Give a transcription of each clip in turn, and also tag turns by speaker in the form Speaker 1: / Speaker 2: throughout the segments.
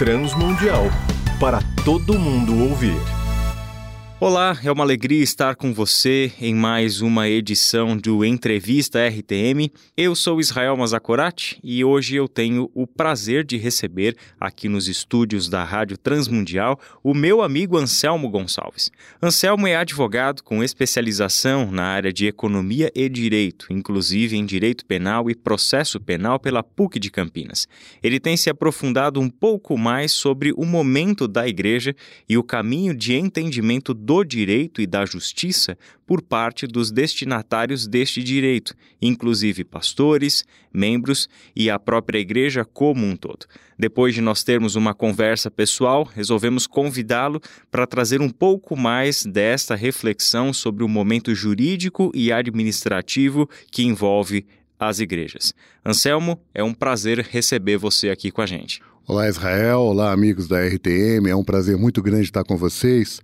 Speaker 1: Transmundial para todo mundo ouvir.
Speaker 2: Olá, é uma alegria estar com você em mais uma edição do Entrevista RTM. Eu sou Israel Mazakorati e hoje eu tenho o prazer de receber aqui nos estúdios da Rádio Transmundial o meu amigo Anselmo Gonçalves. Anselmo é advogado com especialização na área de economia e direito, inclusive em direito penal e processo penal pela PUC de Campinas. Ele tem se aprofundado um pouco mais sobre o momento da igreja e o caminho de entendimento do direito e da justiça por parte dos destinatários deste direito, inclusive pastores, membros e a própria igreja como um todo. Depois de nós termos uma conversa pessoal, resolvemos convidá-lo para trazer um pouco mais desta reflexão sobre o momento jurídico e administrativo que envolve as igrejas. Anselmo, é um prazer receber você aqui com a gente.
Speaker 3: Olá, Israel. Olá, amigos da RTM. É um prazer muito grande estar com vocês.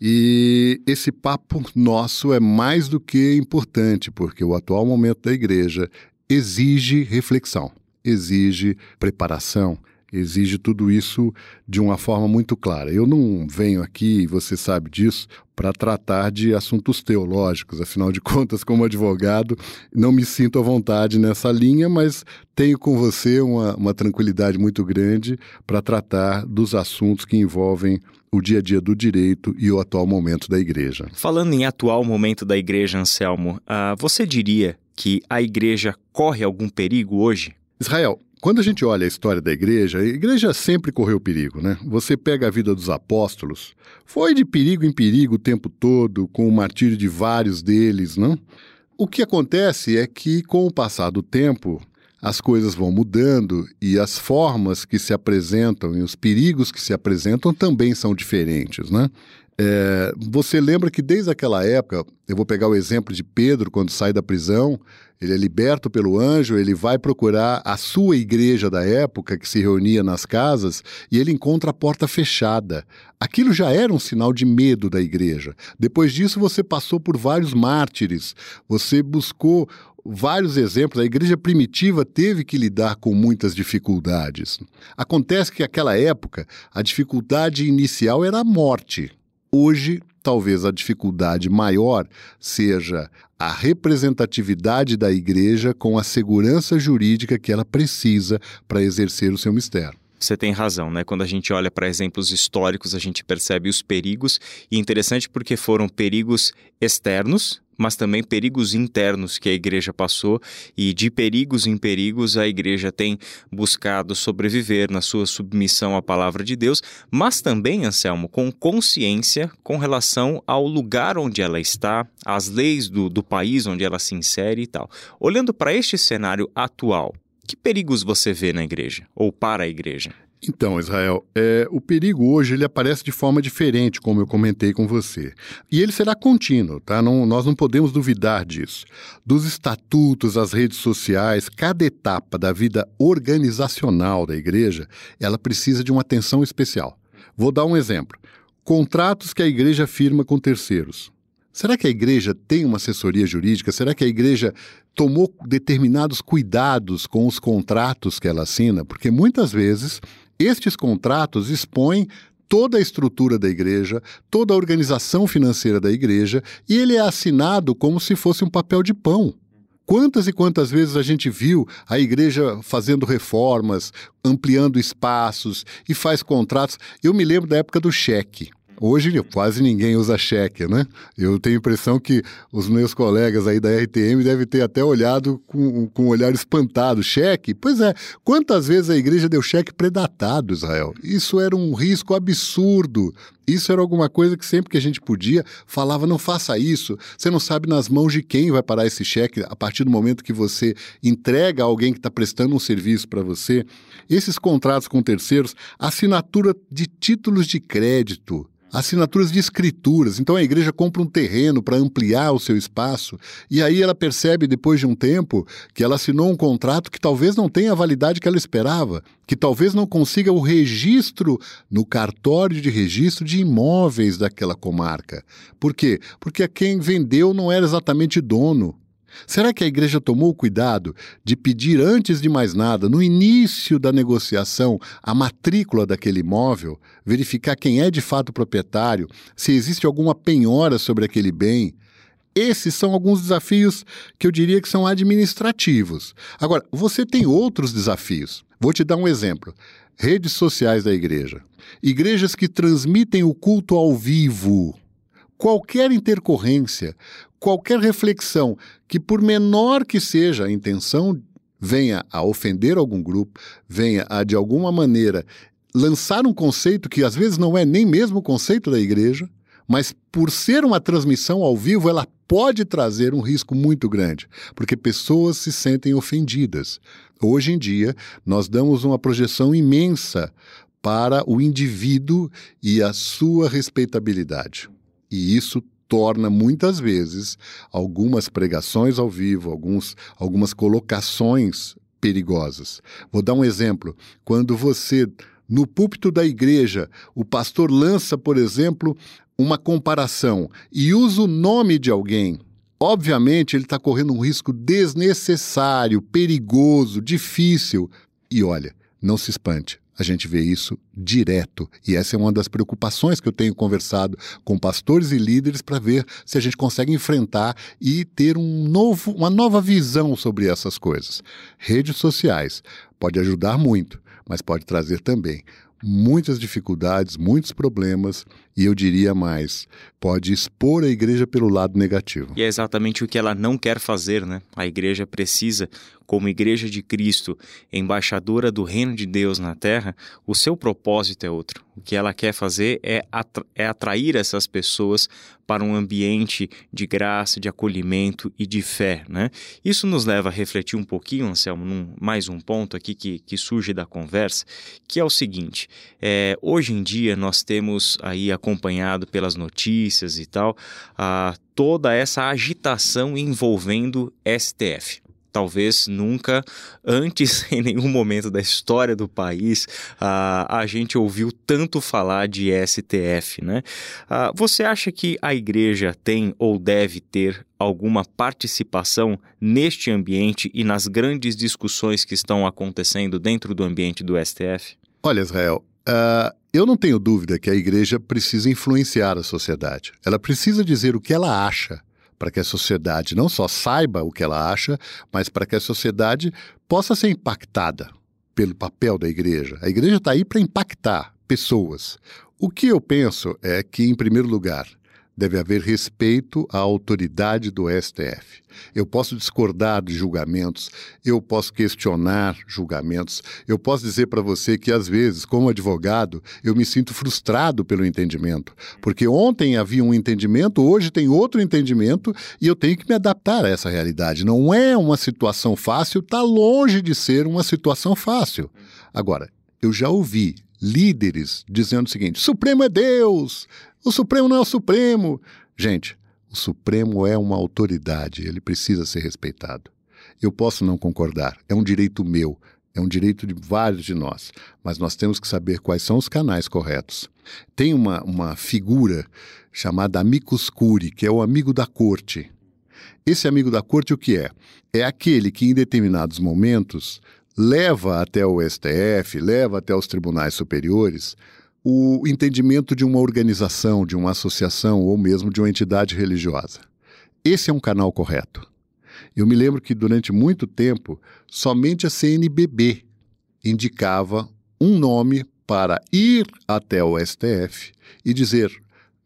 Speaker 3: E esse papo nosso é mais do que importante, porque o atual momento da igreja exige reflexão, exige preparação, exige tudo isso de uma forma muito clara. Eu não venho aqui, você sabe disso, para tratar de assuntos teológicos, afinal de contas, como advogado, não me sinto à vontade nessa linha, mas tenho com você uma, uma tranquilidade muito grande para tratar dos assuntos que envolvem o dia a dia do direito e o atual momento da igreja.
Speaker 2: Falando em atual momento da igreja, Anselmo, uh, você diria que a igreja corre algum perigo hoje?
Speaker 3: Israel, quando a gente olha a história da igreja, a igreja sempre correu perigo, né? Você pega a vida dos apóstolos, foi de perigo em perigo o tempo todo, com o martírio de vários deles, não? O que acontece é que, com o passar do tempo, as coisas vão mudando e as formas que se apresentam e os perigos que se apresentam também são diferentes, né? É, você lembra que desde aquela época, eu vou pegar o exemplo de Pedro, quando sai da prisão, ele é liberto pelo anjo, ele vai procurar a sua igreja da época, que se reunia nas casas, e ele encontra a porta fechada. Aquilo já era um sinal de medo da igreja. Depois disso, você passou por vários mártires, você buscou vários exemplos. A igreja primitiva teve que lidar com muitas dificuldades. Acontece que naquela época a dificuldade inicial era a morte. Hoje, talvez a dificuldade maior seja a representatividade da igreja com a segurança jurídica que ela precisa para exercer o seu mistério.
Speaker 2: Você tem razão, né? Quando a gente olha para exemplos históricos, a gente percebe os perigos, e interessante porque foram perigos externos, mas também perigos internos que a igreja passou, e de perigos em perigos a igreja tem buscado sobreviver na sua submissão à palavra de Deus, mas também, Anselmo, com consciência com relação ao lugar onde ela está, às leis do, do país onde ela se insere e tal. Olhando para este cenário atual, que perigos você vê na igreja ou para a igreja?
Speaker 3: Então, Israel, é, o perigo hoje ele aparece de forma diferente, como eu comentei com você. E ele será contínuo, tá? Não, nós não podemos duvidar disso. Dos estatutos, as redes sociais, cada etapa da vida organizacional da igreja, ela precisa de uma atenção especial. Vou dar um exemplo. Contratos que a igreja firma com terceiros. Será que a igreja tem uma assessoria jurídica? Será que a igreja tomou determinados cuidados com os contratos que ela assina? Porque muitas vezes estes contratos expõem toda a estrutura da igreja, toda a organização financeira da igreja, e ele é assinado como se fosse um papel de pão. Quantas e quantas vezes a gente viu a igreja fazendo reformas, ampliando espaços e faz contratos? Eu me lembro da época do cheque. Hoje quase ninguém usa cheque, né? Eu tenho a impressão que os meus colegas aí da RTM devem ter até olhado com, com um olhar espantado. Cheque? Pois é. Quantas vezes a igreja deu cheque predatado, Israel? Isso era um risco absurdo. Isso era alguma coisa que sempre que a gente podia, falava: não faça isso. Você não sabe nas mãos de quem vai parar esse cheque a partir do momento que você entrega a alguém que está prestando um serviço para você. Esses contratos com terceiros, assinatura de títulos de crédito assinaturas de escrituras. Então a igreja compra um terreno para ampliar o seu espaço e aí ela percebe depois de um tempo que ela assinou um contrato que talvez não tenha a validade que ela esperava, que talvez não consiga o registro no cartório de registro de imóveis daquela comarca. Por quê? Porque quem vendeu não era exatamente dono. Será que a igreja tomou o cuidado de pedir, antes de mais nada, no início da negociação, a matrícula daquele imóvel, verificar quem é de fato o proprietário, se existe alguma penhora sobre aquele bem? Esses são alguns desafios que eu diria que são administrativos. Agora, você tem outros desafios. Vou te dar um exemplo: redes sociais da igreja. Igrejas que transmitem o culto ao vivo. Qualquer intercorrência, qualquer reflexão que, por menor que seja a intenção, venha a ofender algum grupo, venha a, de alguma maneira, lançar um conceito que às vezes não é nem mesmo o conceito da igreja, mas por ser uma transmissão ao vivo, ela pode trazer um risco muito grande, porque pessoas se sentem ofendidas. Hoje em dia, nós damos uma projeção imensa para o indivíduo e a sua respeitabilidade. E isso torna muitas vezes algumas pregações ao vivo, alguns, algumas colocações perigosas. Vou dar um exemplo. Quando você, no púlpito da igreja, o pastor lança, por exemplo, uma comparação e usa o nome de alguém, obviamente ele está correndo um risco desnecessário, perigoso, difícil. E olha, não se espante. A gente vê isso direto. E essa é uma das preocupações que eu tenho conversado com pastores e líderes para ver se a gente consegue enfrentar e ter um novo, uma nova visão sobre essas coisas. Redes sociais pode ajudar muito, mas pode trazer também muitas dificuldades, muitos problemas e eu diria mais, pode expor a igreja pelo lado negativo.
Speaker 2: E é exatamente o que ela não quer fazer, né? A igreja precisa, como igreja de Cristo, embaixadora do reino de Deus na terra, o seu propósito é outro. O que ela quer fazer é, atra é atrair essas pessoas para um ambiente de graça, de acolhimento e de fé, né? Isso nos leva a refletir um pouquinho, Anselmo, num, mais um ponto aqui que, que surge da conversa, que é o seguinte, é, hoje em dia nós temos aí acompanhado pelas notícias e tal, a toda essa agitação envolvendo STF talvez nunca antes, em nenhum momento da história do país, a, a gente ouviu tanto falar de STF, né? você acha que a igreja tem ou deve ter alguma participação neste ambiente e nas grandes discussões que estão acontecendo dentro do ambiente do STF?
Speaker 3: Olha, Israel, uh, eu não tenho dúvida que a igreja precisa influenciar a sociedade. Ela precisa dizer o que ela acha para que a sociedade não só saiba o que ela acha, mas para que a sociedade possa ser impactada pelo papel da igreja. A igreja está aí para impactar pessoas. O que eu penso é que, em primeiro lugar, deve haver respeito à autoridade do STF. Eu posso discordar de julgamentos, eu posso questionar julgamentos, eu posso dizer para você que, às vezes, como advogado, eu me sinto frustrado pelo entendimento, porque ontem havia um entendimento, hoje tem outro entendimento e eu tenho que me adaptar a essa realidade. Não é uma situação fácil, está longe de ser uma situação fácil. Agora, eu já ouvi líderes dizendo o seguinte: Supremo é Deus, o Supremo não é o Supremo. Gente, o Supremo é uma autoridade, ele precisa ser respeitado. Eu posso não concordar, é um direito meu, é um direito de vários de nós, mas nós temos que saber quais são os canais corretos. Tem uma, uma figura chamada amicus curi, que é o amigo da corte. Esse amigo da corte o que é? É aquele que em determinados momentos leva até o STF, leva até os tribunais superiores o entendimento de uma organização, de uma associação ou mesmo de uma entidade religiosa. Esse é um canal correto. Eu me lembro que durante muito tempo somente a CNBB indicava um nome para ir até o STF e dizer,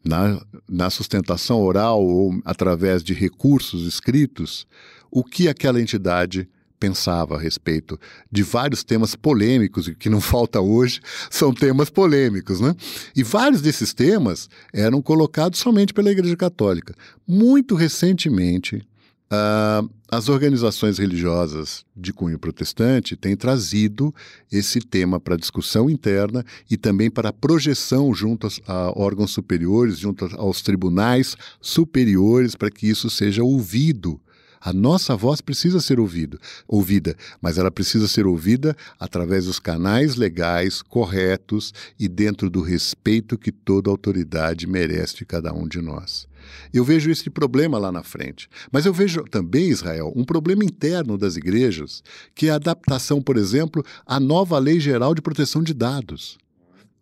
Speaker 3: na, na sustentação oral ou através de recursos escritos, o que aquela entidade pensava a respeito de vários temas polêmicos, e que não falta hoje são temas polêmicos, né? E vários desses temas eram colocados somente pela Igreja Católica. Muito recentemente, Uh, as organizações religiosas de cunho protestante têm trazido esse tema para discussão interna e também para projeção junto a órgãos superiores, junto aos tribunais superiores, para que isso seja ouvido A nossa voz precisa ser ouvido, ouvida, mas ela precisa ser ouvida através dos canais legais corretos e dentro do respeito que toda autoridade merece de cada um de nós. Eu vejo esse problema lá na frente. Mas eu vejo também, Israel, um problema interno das igrejas, que é a adaptação, por exemplo, à nova Lei Geral de Proteção de Dados.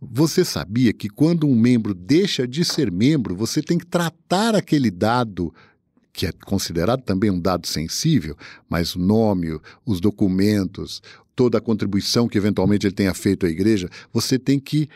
Speaker 3: Você sabia que quando um membro deixa de ser membro, você tem que tratar aquele dado que é considerado também um dado sensível, mas o nome, os documentos, toda a contribuição que eventualmente ele tenha feito à igreja, você tem que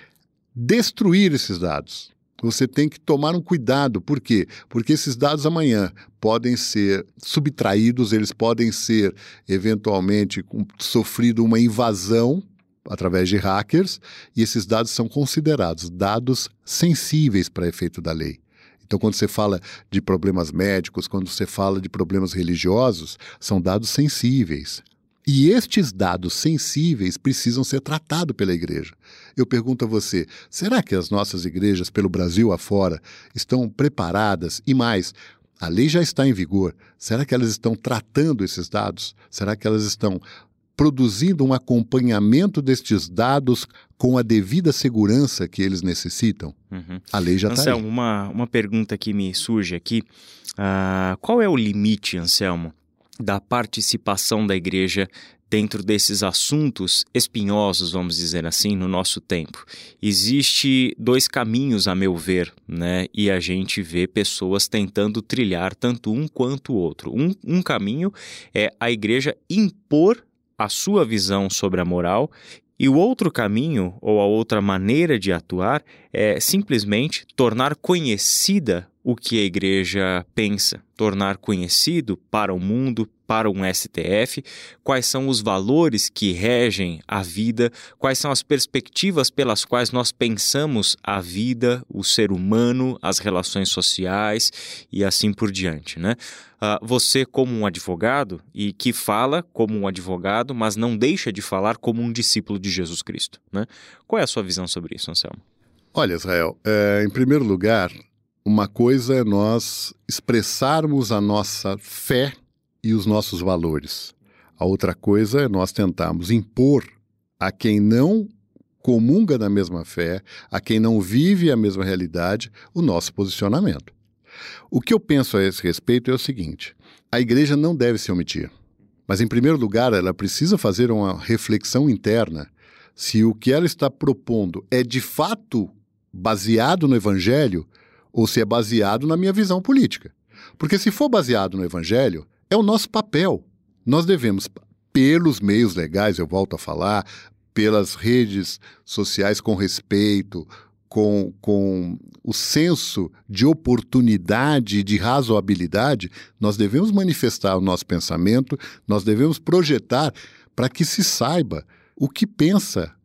Speaker 3: destruir esses dados você tem que tomar um cuidado. Por quê? Porque esses dados amanhã podem ser subtraídos, eles podem ser eventualmente sofrido uma invasão através de hackers, e esses dados são considerados dados sensíveis para efeito da lei. Então, quando você fala de problemas médicos, quando você fala de problemas religiosos, são dados sensíveis. E estes dados sensíveis precisam ser tratados pela igreja. Eu pergunto a você: será que as nossas igrejas, pelo Brasil afora, estão preparadas? E mais, a lei já está em vigor. Será que elas estão tratando esses dados? Será que elas estão produzindo um acompanhamento destes dados com a devida segurança que eles necessitam? Uhum. A lei já está aí.
Speaker 2: Uma, uma pergunta que me surge aqui. Uh, qual é o limite, Anselmo, da participação da igreja dentro desses assuntos espinhosos, vamos dizer assim, no nosso tempo. Existe dois caminhos, a meu ver, né? E a gente vê pessoas tentando trilhar tanto um quanto o outro. Um, um caminho é a igreja impor a sua visão sobre a moral e o outro caminho, ou a outra maneira de atuar, é simplesmente tornar conhecida o que a igreja pensa, tornar conhecido para o mundo, para um STF, quais são os valores que regem a vida, quais são as perspectivas pelas quais nós pensamos a vida, o ser humano, as relações sociais e assim por diante, né? Uh, você como um advogado e que fala como um advogado, mas não deixa de falar como um discípulo de Jesus Cristo, né? Qual é a sua visão sobre isso, Anselmo?
Speaker 3: Olha, Israel, é, em primeiro lugar, uma coisa é nós expressarmos a nossa fé e os nossos valores. A outra coisa é nós tentarmos impor a quem não comunga da mesma fé, a quem não vive a mesma realidade, o nosso posicionamento. O que eu penso a esse respeito é o seguinte: a igreja não deve se omitir. Mas, em primeiro lugar, ela precisa fazer uma reflexão interna se o que ela está propondo é de fato baseado no evangelho ou se é baseado na minha visão política. Porque se for baseado no Evangelho, é o nosso papel. Nós devemos, pelos meios legais, eu volto a falar, pelas redes sociais com respeito, com, com o senso de oportunidade e de razoabilidade, nós devemos manifestar o nosso pensamento, nós devemos projetar para que se saiba o que pensa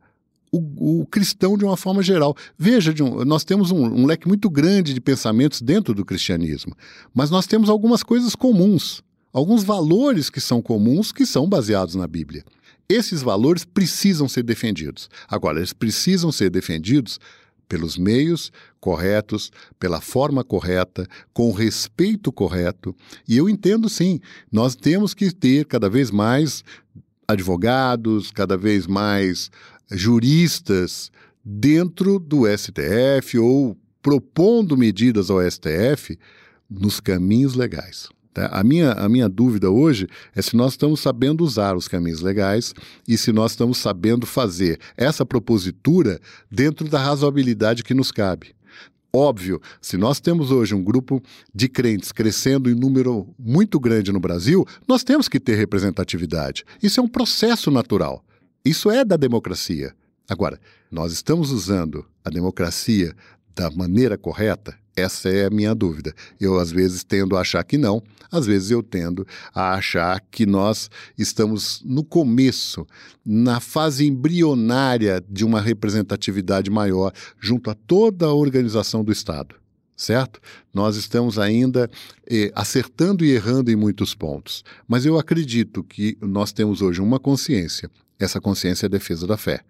Speaker 3: o, o, cristão de uma forma geral. Veja, um, nós temos um, um leque muito grande de pensamentos dentro do cristianismo, mas nós temos algumas coisas comuns, alguns valores que são comuns que são baseados na Bíblia. Esses valores precisam ser defendidos. Agora, eles precisam ser defendidos pelos meios corretos, pela forma correta, com o respeito correto. E eu entendo sim, nós temos que ter cada vez mais advogados, cada vez mais juristas dentro do STF ou propondo medidas ao STF nos caminhos legais. Tá? A, minha, a minha dúvida hoje é se nós estamos sabendo usar os caminhos legais e se nós estamos sabendo fazer essa propositura dentro da razoabilidade que nos cabe. Óbvio, se nós temos hoje um grupo de crentes crescendo em número muito grande no Brasil, nós temos que ter representatividade. Isso é um processo natural. Isso é da democracia. Agora, nós estamos usando a democracia da maneira correta? Essa é a minha dúvida. Eu, às vezes, tendo a achar que não, às vezes, eu tendo a achar que nós estamos no começo, na fase embrionária de uma representatividade maior junto a toda a organização do Estado certo? Nós estamos ainda eh, acertando e errando em muitos pontos, mas eu acredito que nós temos hoje uma consciência essa consciência é a defesa da fé.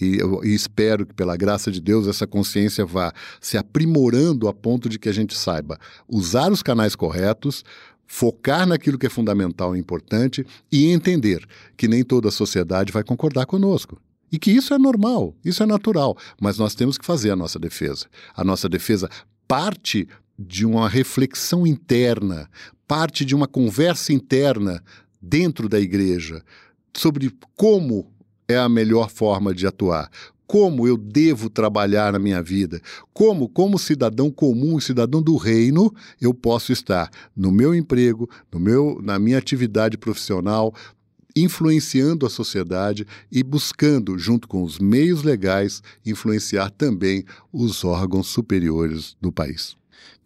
Speaker 3: E eu e espero que, pela graça de Deus, essa consciência vá se aprimorando a ponto de que a gente saiba usar os canais corretos focar naquilo que é fundamental e importante e entender que nem toda a sociedade vai concordar conosco. E que isso é normal, isso é natural, mas nós temos que fazer a nossa defesa. A nossa defesa parte de uma reflexão interna, parte de uma conversa interna dentro da igreja sobre como é a melhor forma de atuar, como eu devo trabalhar na minha vida, como, como cidadão comum, cidadão do reino, eu posso estar no meu emprego, no meu, na minha atividade profissional, influenciando a sociedade e buscando, junto com os meios legais, influenciar também os órgãos superiores do país.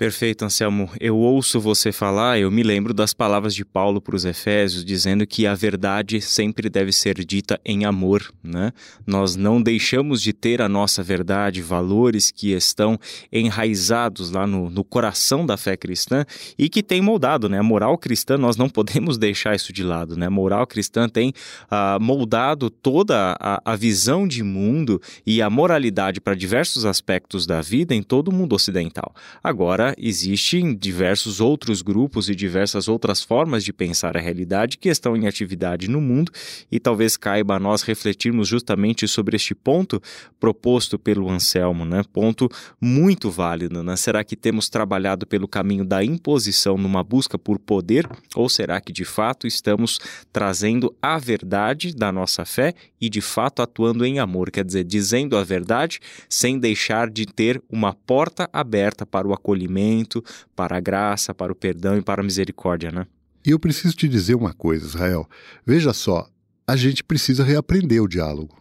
Speaker 2: Perfeito, Anselmo. Eu ouço você falar, eu me lembro das palavras de Paulo para os Efésios, dizendo que a verdade sempre deve ser dita em amor, né? Nós não deixamos de ter a nossa verdade, valores que estão enraizados lá no, no coração da fé cristã e que tem moldado, né? A moral cristã, nós não podemos deixar isso de lado, né? A moral cristã tem uh, moldado toda a, a visão de mundo e a moralidade para diversos aspectos da vida em todo o mundo ocidental. Agora, existem diversos outros grupos e diversas outras formas de pensar a realidade que estão em atividade no mundo e talvez caiba a nós refletirmos justamente sobre este ponto proposto pelo Anselmo, né? Ponto muito válido, né? Será que temos trabalhado pelo caminho da imposição numa busca por poder ou será que de fato estamos trazendo a verdade da nossa fé e de fato atuando em amor, quer dizer, dizendo a verdade sem deixar de ter uma porta aberta para o acolhimento arrependimento, para a graça, para o perdão e para a misericórdia, né?
Speaker 3: E eu preciso te dizer uma coisa, Israel. Veja só, a gente precisa reaprender o diálogo.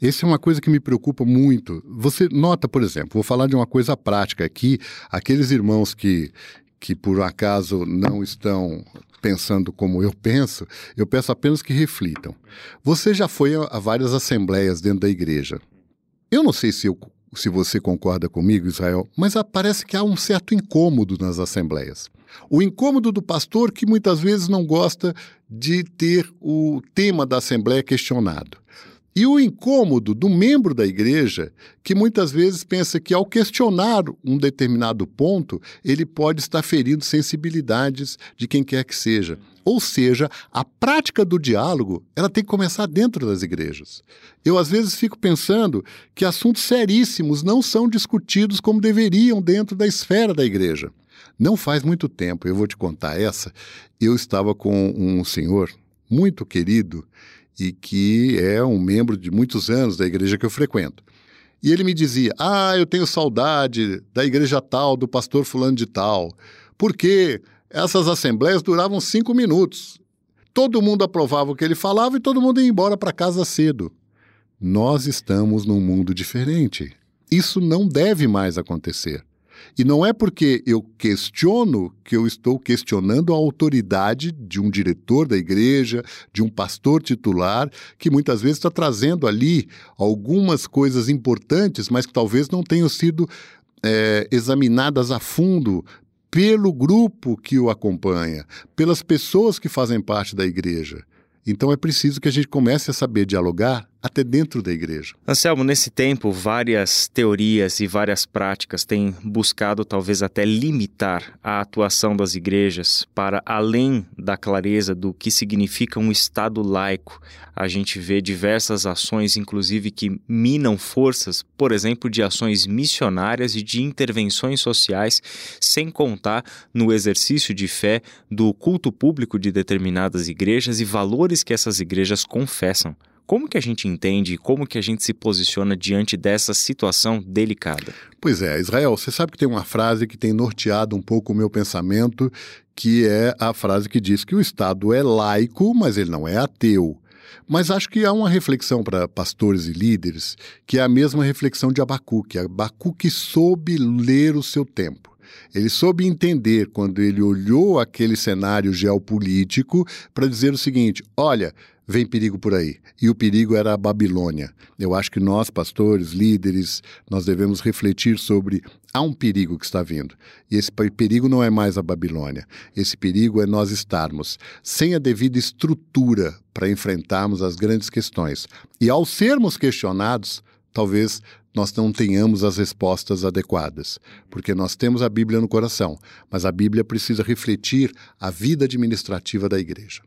Speaker 3: Essa é uma coisa que me preocupa muito. Você nota, por exemplo, vou falar de uma coisa prática aqui, aqueles irmãos que, que por acaso não estão pensando como eu penso, eu peço apenas que reflitam. Você já foi a várias assembleias dentro da igreja. Eu não sei se eu se você concorda comigo, Israel, mas parece que há um certo incômodo nas assembleias. O incômodo do pastor que muitas vezes não gosta de ter o tema da assembleia questionado. E o incômodo do membro da igreja, que muitas vezes pensa que ao questionar um determinado ponto, ele pode estar ferindo sensibilidades de quem quer que seja. Ou seja, a prática do diálogo, ela tem que começar dentro das igrejas. Eu às vezes fico pensando que assuntos seríssimos não são discutidos como deveriam dentro da esfera da igreja. Não faz muito tempo, eu vou te contar essa, eu estava com um senhor muito querido e que é um membro de muitos anos da igreja que eu frequento. E ele me dizia: Ah, eu tenho saudade da igreja tal, do pastor fulano de tal, porque essas assembleias duravam cinco minutos. Todo mundo aprovava o que ele falava e todo mundo ia embora para casa cedo. Nós estamos num mundo diferente. Isso não deve mais acontecer. E não é porque eu questiono que eu estou questionando a autoridade de um diretor da igreja, de um pastor titular, que muitas vezes está trazendo ali algumas coisas importantes, mas que talvez não tenham sido é, examinadas a fundo pelo grupo que o acompanha, pelas pessoas que fazem parte da igreja. Então é preciso que a gente comece a saber dialogar até dentro da igreja.
Speaker 2: Anselmo, nesse tempo, várias teorias e várias práticas têm buscado talvez até limitar a atuação das igrejas para além da clareza do que significa um Estado laico. A gente vê diversas ações, inclusive, que minam forças, por exemplo, de ações missionárias e de intervenções sociais, sem contar no exercício de fé do culto público de determinadas igrejas e valores que essas igrejas confessam. Como que a gente entende e como que a gente se posiciona diante dessa situação delicada?
Speaker 3: Pois é, Israel, você sabe que tem uma frase que tem norteado um pouco o meu pensamento, que é a frase que diz que o Estado é laico, mas ele não é ateu. Mas acho que há uma reflexão para pastores e líderes, que é a mesma reflexão de Abacuque. Abacuque soube ler o seu tempo. Ele soube entender quando ele olhou aquele cenário geopolítico para dizer o seguinte: olha, vem perigo por aí. E o perigo era a Babilônia. Eu acho que nós, pastores, líderes, nós devemos refletir sobre há um perigo que está vindo. E esse perigo não é mais a Babilônia. Esse perigo é nós estarmos sem a devida estrutura para enfrentarmos as grandes questões. E ao sermos questionados, talvez nós não tenhamos as respostas adequadas, porque nós temos a Bíblia no coração, mas a Bíblia precisa refletir a vida administrativa da igreja.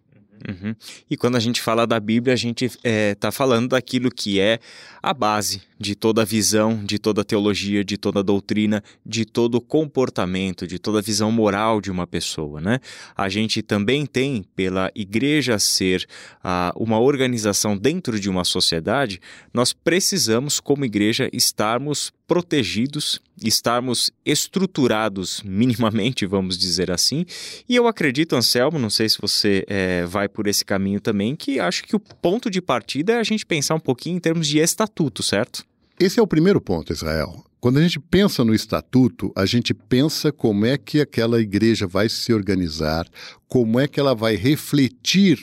Speaker 2: Uhum. E quando a gente fala da Bíblia, a gente está é, tá falando daquilo que é a base de toda a visão, de toda a teologia, de toda a doutrina, de todo o comportamento, de toda a visão moral de uma pessoa, né? A gente também tem, pela igreja ser ah, uma organização dentro de uma sociedade, nós precisamos, como igreja, estarmos protegidos, estarmos estruturados minimamente, vamos dizer assim. E eu acredito, Anselmo, não sei se você é, vai por esse caminho também, que acho que o ponto de partida é a gente pensar um pouquinho em termos de estatuto, certo?
Speaker 3: Esse é o primeiro ponto, Israel. Quando a gente pensa no estatuto, a gente pensa como é que aquela igreja vai se organizar, como é que ela vai refletir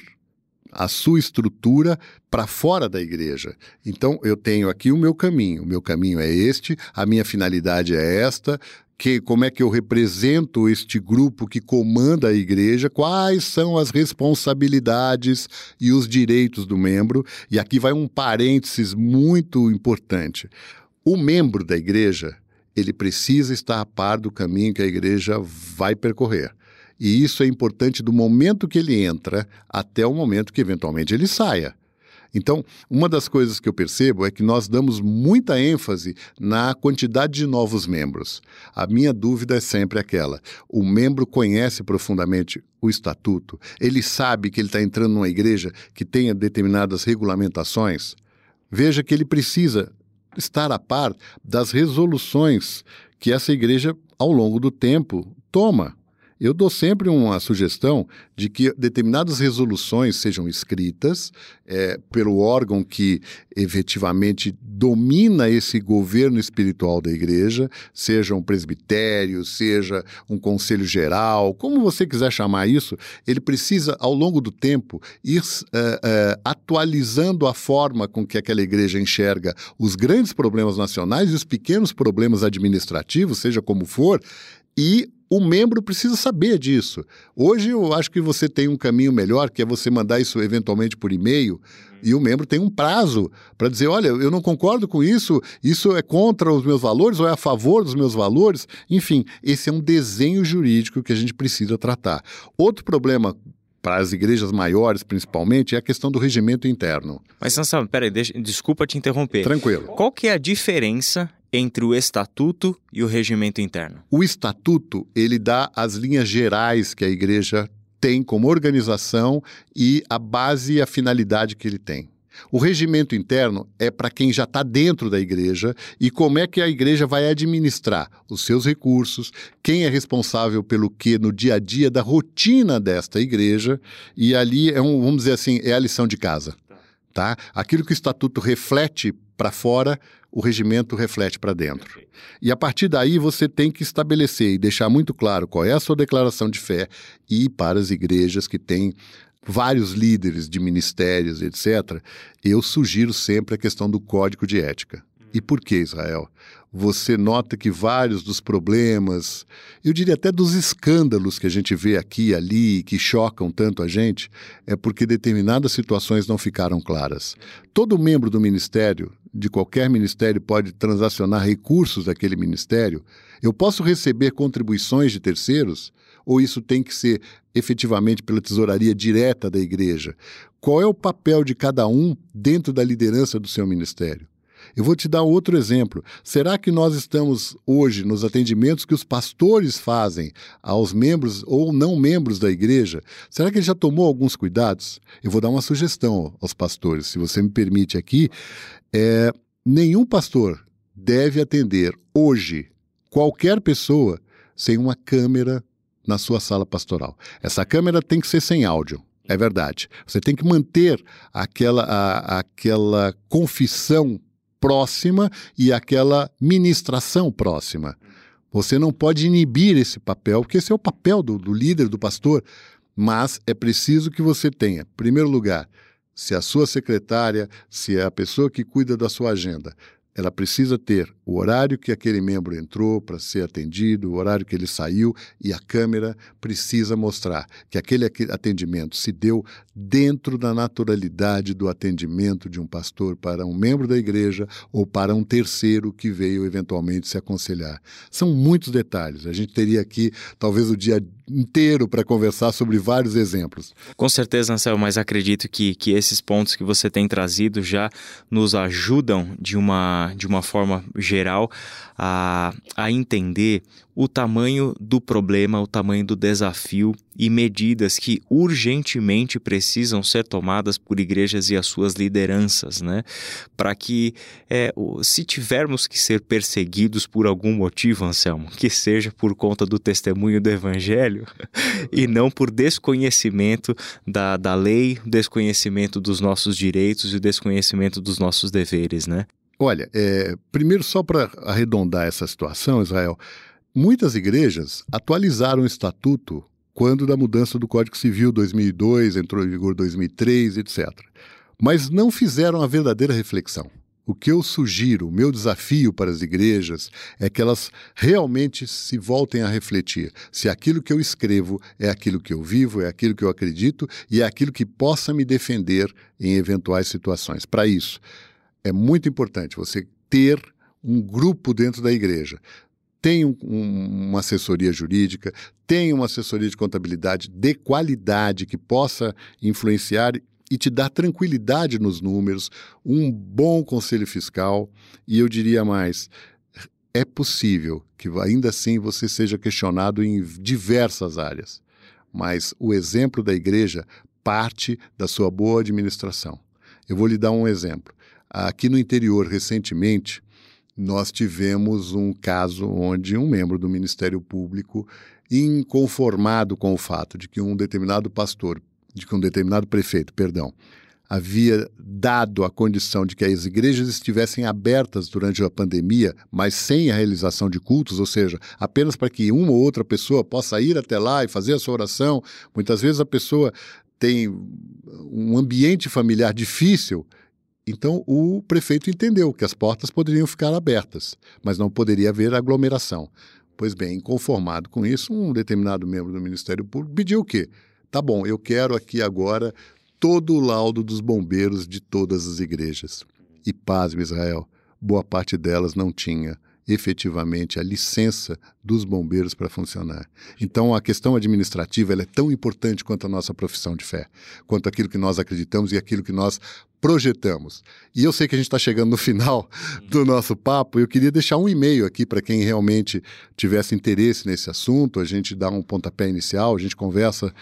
Speaker 3: a sua estrutura para fora da igreja. Então, eu tenho aqui o meu caminho. O meu caminho é este, a minha finalidade é esta, que, como é que eu represento este grupo que comanda a igreja, quais são as responsabilidades e os direitos do membro. E aqui vai um parênteses muito importante. O membro da igreja, ele precisa estar a par do caminho que a igreja vai percorrer. E isso é importante do momento que ele entra até o momento que eventualmente ele saia. Então, uma das coisas que eu percebo é que nós damos muita ênfase na quantidade de novos membros. A minha dúvida é sempre aquela: o membro conhece profundamente o estatuto, ele sabe que ele está entrando numa igreja que tenha determinadas regulamentações. Veja que ele precisa estar a par das resoluções que essa igreja, ao longo do tempo, toma. Eu dou sempre uma sugestão de que determinadas resoluções sejam escritas é, pelo órgão que efetivamente domina esse governo espiritual da igreja, seja um presbitério, seja um conselho geral, como você quiser chamar isso, ele precisa, ao longo do tempo, ir é, é, atualizando a forma com que aquela igreja enxerga os grandes problemas nacionais e os pequenos problemas administrativos, seja como for, e o membro precisa saber disso. Hoje eu acho que você tem um caminho melhor, que é você mandar isso eventualmente por e-mail, uhum. e o membro tem um prazo para dizer: olha, eu não concordo com isso, isso é contra os meus valores ou é a favor dos meus valores. Enfim, esse é um desenho jurídico que a gente precisa tratar. Outro problema para as igrejas maiores, principalmente, é a questão do regimento interno.
Speaker 2: Mas, Sansão, peraí, deixa, desculpa te interromper.
Speaker 3: Tranquilo.
Speaker 2: Qual que é a diferença entre o estatuto e o regimento interno?
Speaker 3: O estatuto, ele dá as linhas gerais que a igreja tem como organização e a base e a finalidade que ele tem. O regimento interno é para quem já está dentro da igreja e como é que a igreja vai administrar os seus recursos, quem é responsável pelo que no dia a dia da rotina desta igreja, e ali é um, vamos dizer assim, é a lição de casa. Tá? Aquilo que o estatuto reflete para fora, o regimento reflete para dentro. E a partir daí você tem que estabelecer e deixar muito claro qual é a sua declaração de fé e para as igrejas que têm vários líderes de ministérios, etc., eu sugiro sempre a questão do código de ética. E por que, Israel? Você nota que vários dos problemas, eu diria até dos escândalos que a gente vê aqui e ali, que chocam tanto a gente, é porque determinadas situações não ficaram claras. Todo membro do ministério de qualquer ministério pode transacionar recursos daquele ministério? Eu posso receber contribuições de terceiros? Ou isso tem que ser efetivamente pela tesouraria direta da igreja? Qual é o papel de cada um dentro da liderança do seu ministério? Eu vou te dar outro exemplo. Será que nós estamos hoje nos atendimentos que os pastores fazem aos membros ou não membros da igreja? Será que ele já tomou alguns cuidados? Eu vou dar uma sugestão aos pastores, se você me permite aqui. É, nenhum pastor deve atender hoje qualquer pessoa sem uma câmera na sua sala pastoral. Essa câmera tem que ser sem áudio. É verdade. Você tem que manter aquela, a, aquela confissão próxima e aquela ministração próxima. Você não pode inibir esse papel, porque esse é o papel do, do líder, do pastor. Mas é preciso que você tenha, em primeiro lugar, se a sua secretária, se é a pessoa que cuida da sua agenda ela precisa ter o horário que aquele membro entrou para ser atendido, o horário que ele saiu, e a câmera precisa mostrar que aquele atendimento se deu dentro da naturalidade do atendimento de um pastor para um membro da igreja ou para um terceiro que veio eventualmente se aconselhar. São muitos detalhes. A gente teria aqui talvez o dia inteiro para conversar sobre vários exemplos.
Speaker 2: Com certeza, Ansel, mas acredito que, que esses pontos que você tem trazido já nos ajudam de uma, de uma forma geral a, a entender o tamanho do problema, o tamanho do desafio e medidas que urgentemente precisam ser tomadas por igrejas e as suas lideranças, né? Para que, é, se tivermos que ser perseguidos por algum motivo, Anselmo, que seja por conta do testemunho do Evangelho e não por desconhecimento da, da lei, desconhecimento dos nossos direitos e desconhecimento dos nossos deveres, né?
Speaker 3: Olha, é, primeiro, só para arredondar essa situação, Israel, muitas igrejas atualizaram o estatuto quando da mudança do Código Civil 2002, entrou em vigor 2003, etc. Mas não fizeram a verdadeira reflexão. O que eu sugiro, o meu desafio para as igrejas é que elas realmente se voltem a refletir se aquilo que eu escrevo é aquilo que eu vivo, é aquilo que eu acredito e é aquilo que possa me defender em eventuais situações. Para isso, é muito importante você ter um grupo dentro da igreja. Tem um, um, uma assessoria jurídica, tem uma assessoria de contabilidade de qualidade que possa influenciar e te dar tranquilidade nos números, um bom conselho fiscal e eu diria mais, é possível que ainda assim você seja questionado em diversas áreas, mas o exemplo da igreja parte da sua boa administração. Eu vou lhe dar um exemplo. Aqui no interior, recentemente, nós tivemos um caso onde um membro do Ministério Público, inconformado com o fato de que um determinado pastor, de que um determinado prefeito, perdão, havia dado a condição de que as igrejas estivessem abertas durante a pandemia, mas sem a realização de cultos, ou seja, apenas para que uma ou outra pessoa possa ir até lá e fazer a sua oração. Muitas vezes a pessoa tem um ambiente familiar difícil então, o prefeito entendeu que as portas poderiam ficar abertas, mas não poderia haver aglomeração. Pois bem, inconformado com isso, um determinado membro do Ministério Público pediu o quê? Tá bom, eu quero aqui agora todo o laudo dos bombeiros de todas as igrejas. E pasme, Israel, boa parte delas não tinha efetivamente a licença dos bombeiros para funcionar. Então, a questão administrativa é tão importante quanto a nossa profissão de fé, quanto aquilo que nós acreditamos e aquilo que nós projetamos. E eu sei que a gente está chegando no final do nosso papo. Eu queria deixar um e-mail aqui para quem realmente tivesse interesse nesse assunto. A gente dá um pontapé inicial, a gente conversa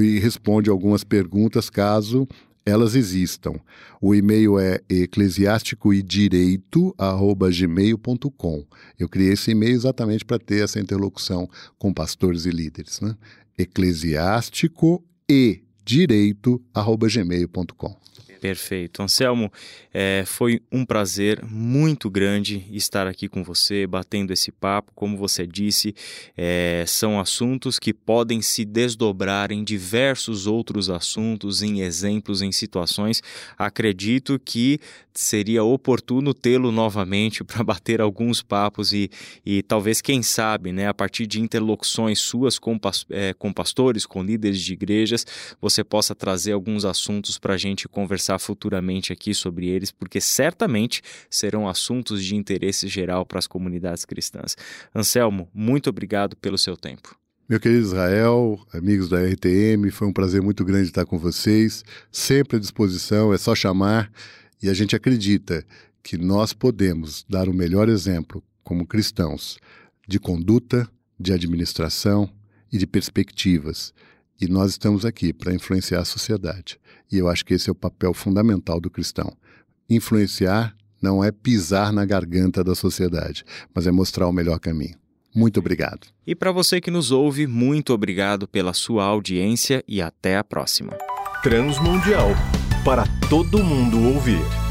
Speaker 3: e responde algumas perguntas caso elas existam. O e-mail é eclesiásticoedireito@gmail.com. Eu criei esse e-mail exatamente para ter essa interlocução com pastores e líderes, né? eclesiástico e direito@gmail.com.
Speaker 2: Perfeito. Anselmo, é, foi um prazer muito grande estar aqui com você, batendo esse papo. Como você disse, é, são assuntos que podem se desdobrar em diversos outros assuntos, em exemplos, em situações. Acredito que seria oportuno tê-lo novamente para bater alguns papos e, e talvez, quem sabe, né, a partir de interlocuções suas com, é, com pastores, com líderes de igrejas, você possa trazer alguns assuntos para a gente conversar futuramente aqui sobre eles, porque certamente serão assuntos de interesse geral para as comunidades cristãs. Anselmo, muito obrigado pelo seu tempo.
Speaker 3: Meu querido Israel, amigos da RTM, foi um prazer muito grande estar com vocês. Sempre à disposição, é só chamar. E a gente acredita que nós podemos dar o melhor exemplo como cristãos de conduta, de administração e de perspectivas. E nós estamos aqui para influenciar a sociedade. E eu acho que esse é o papel fundamental do cristão. Influenciar não é pisar na garganta da sociedade, mas é mostrar o melhor caminho. Muito obrigado.
Speaker 2: E para você que nos ouve, muito obrigado pela sua audiência e até a próxima.
Speaker 1: Transmundial para todo mundo ouvir.